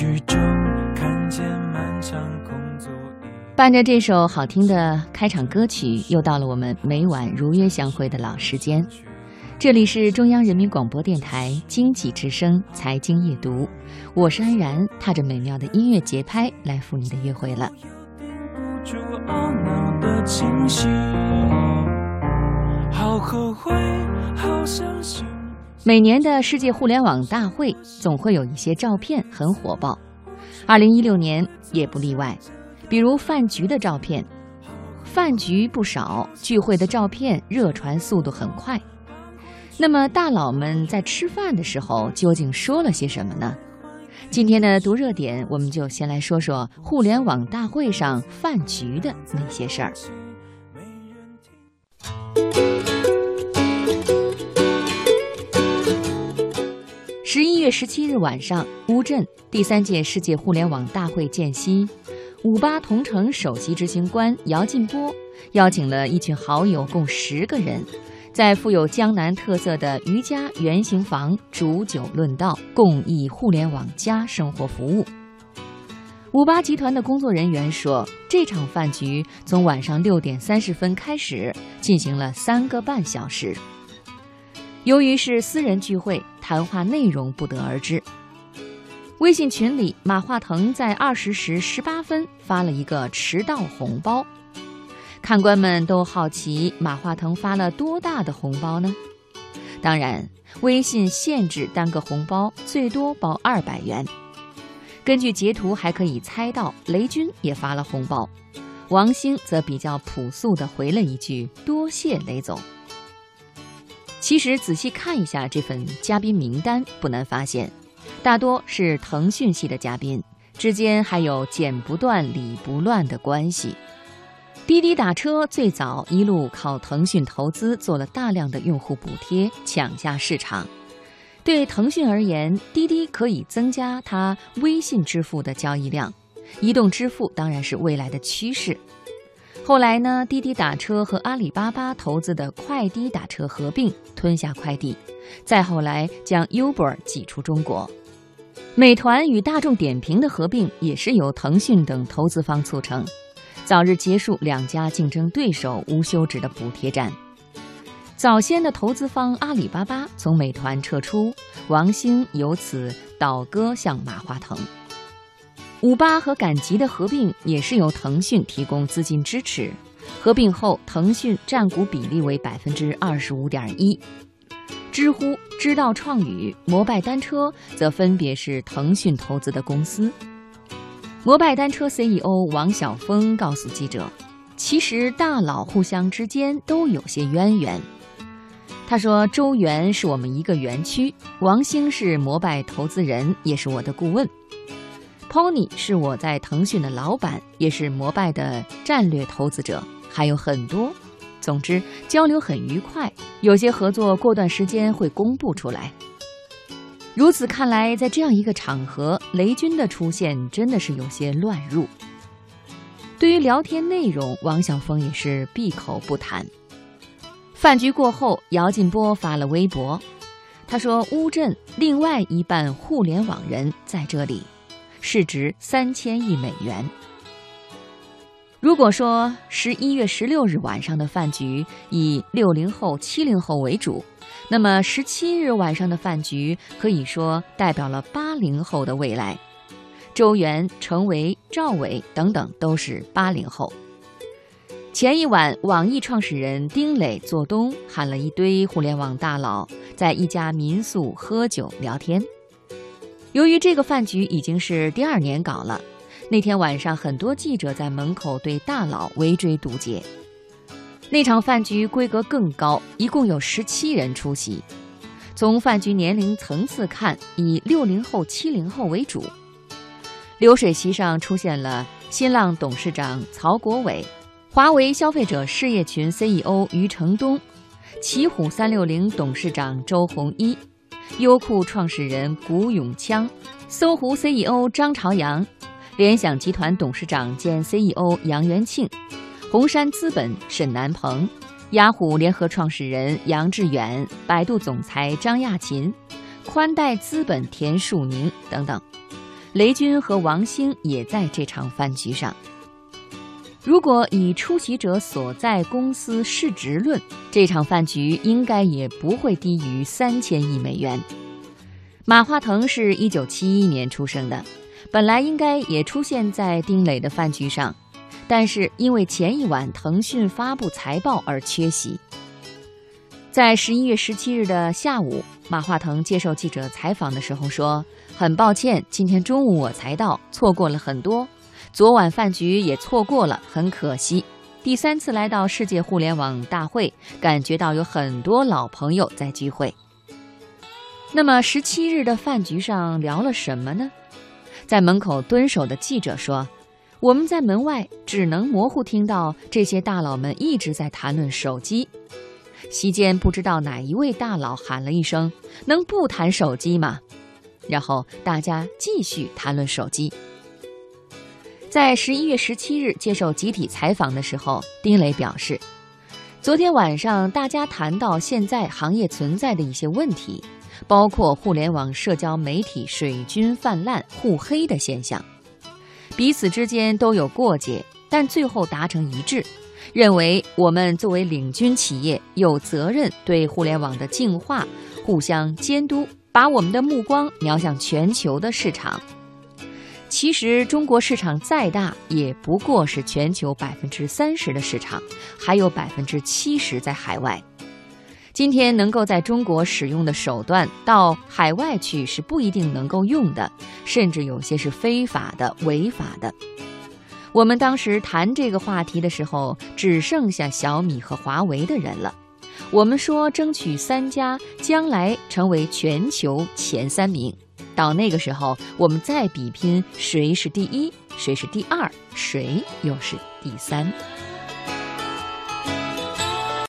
曲中看见漫长工作伴着这首好听的开场歌曲，又到了我们每晚如约相会的老时间。这里是中央人民广播电台经济之声财经夜读，我是安然，踏着美妙的音乐节拍来赴你的约会了。每年的世界互联网大会总会有一些照片很火爆，二零一六年也不例外。比如饭局的照片，饭局不少，聚会的照片热传速度很快。那么大佬们在吃饭的时候究竟说了些什么呢？今天的读热点，我们就先来说说互联网大会上饭局的那些事儿。月十七日晚上，乌镇第三届世界互联网大会间隙，五八同城首席执行官姚劲波邀请了一群好友，共十个人。在富有江南特色的瑜伽圆形房煮酒论道，共议互联网加生活服务。五八集团的工作人员说，这场饭局从晚上六点三十分开始，进行了三个半小时。由于是私人聚会，谈话内容不得而知。微信群里，马化腾在二十时十八分发了一个迟到红包。看官们都好奇马化腾发了多大的红包呢？当然，微信限制单个红包最多包二百元。根据截图还可以猜到，雷军也发了红包，王兴则比较朴素地回了一句“多谢雷总”。其实仔细看一下这份嘉宾名单，不难发现，大多是腾讯系的嘉宾，之间还有剪不断理不乱的关系。滴滴打车最早一路靠腾讯投资做了大量的用户补贴，抢下市场。对腾讯而言，滴滴可以增加它微信支付的交易量，移动支付当然是未来的趋势。后来呢，滴滴打车和阿里巴巴投资的快滴打车合并，吞下快递。再后来将 Uber 挤出中国，美团与大众点评的合并也是由腾讯等投资方促成。早日结束两家竞争对手无休止的补贴战。早先的投资方阿里巴巴从美团撤出，王兴由此倒戈向马化腾。五八和赶集的合并也是由腾讯提供资金支持，合并后腾讯占股比例为百分之二十五点一。知乎、知道创语、摩拜单车则分别是腾讯投资的公司。摩拜单车 CEO 王晓峰告诉记者：“其实大佬互相之间都有些渊源。”他说：“周元是我们一个园区，王兴是摩拜投资人，也是我的顾问；Pony 是我在腾讯的老板，也是摩拜的战略投资者，还有很多。总之，交流很愉快，有些合作过段时间会公布出来。”如此看来，在这样一个场合，雷军的出现真的是有些乱入。对于聊天内容，王晓峰也是闭口不谈。饭局过后，姚劲波发了微博，他说：“乌镇另外一半互联网人在这里，市值三千亿美元。”如果说十一月十六日晚上的饭局以六零后、七零后为主。那么十七日晚上的饭局可以说代表了八零后的未来，周元、程维、赵伟等等都是八零后。前一晚，网易创始人丁磊、做东喊了一堆互联网大佬在一家民宿喝酒聊天。由于这个饭局已经是第二年搞了，那天晚上很多记者在门口对大佬围追堵截。那场饭局规格更高，一共有十七人出席。从饭局年龄层次看，以六零后、七零后为主。流水席上出现了新浪董事长曹国伟、华为消费者事业群 CEO 余承东、奇虎三六零董事长周鸿祎、优酷创始人谷永锵、搜狐 CEO 张朝阳、联想集团董事长兼 CEO 杨元庆。红杉资本沈南鹏、雅虎联合创始人杨致远、百度总裁张亚勤、宽带资本田树宁等等，雷军和王兴也在这场饭局上。如果以出席者所在公司市值论，这场饭局应该也不会低于三千亿美元。马化腾是一九七一年出生的，本来应该也出现在丁磊的饭局上，但是因为前一晚腾讯发布财报而缺席。在十一月十七日的下午，马化腾接受记者采访的时候说：“很抱歉，今天中午我才到，错过了很多。”昨晚饭局也错过了，很可惜。第三次来到世界互联网大会，感觉到有很多老朋友在聚会。那么十七日的饭局上聊了什么呢？在门口蹲守的记者说：“我们在门外只能模糊听到这些大佬们一直在谈论手机。席间不知道哪一位大佬喊了一声：‘能不谈手机吗？’然后大家继续谈论手机。”在十一月十七日接受集体采访的时候，丁磊表示，昨天晚上大家谈到现在行业存在的一些问题，包括互联网社交媒体水军泛滥、互黑的现象，彼此之间都有过节，但最后达成一致，认为我们作为领军企业有责任对互联网的净化互相监督，把我们的目光瞄向全球的市场。其实，中国市场再大，也不过是全球百分之三十的市场，还有百分之七十在海外。今天能够在中国使用的手段，到海外去是不一定能够用的，甚至有些是非法的、违法的。我们当时谈这个话题的时候，只剩下小米和华为的人了。我们说，争取三家将来成为全球前三名。到那个时候，我们再比拼谁是第一，谁是第二，谁又是第三。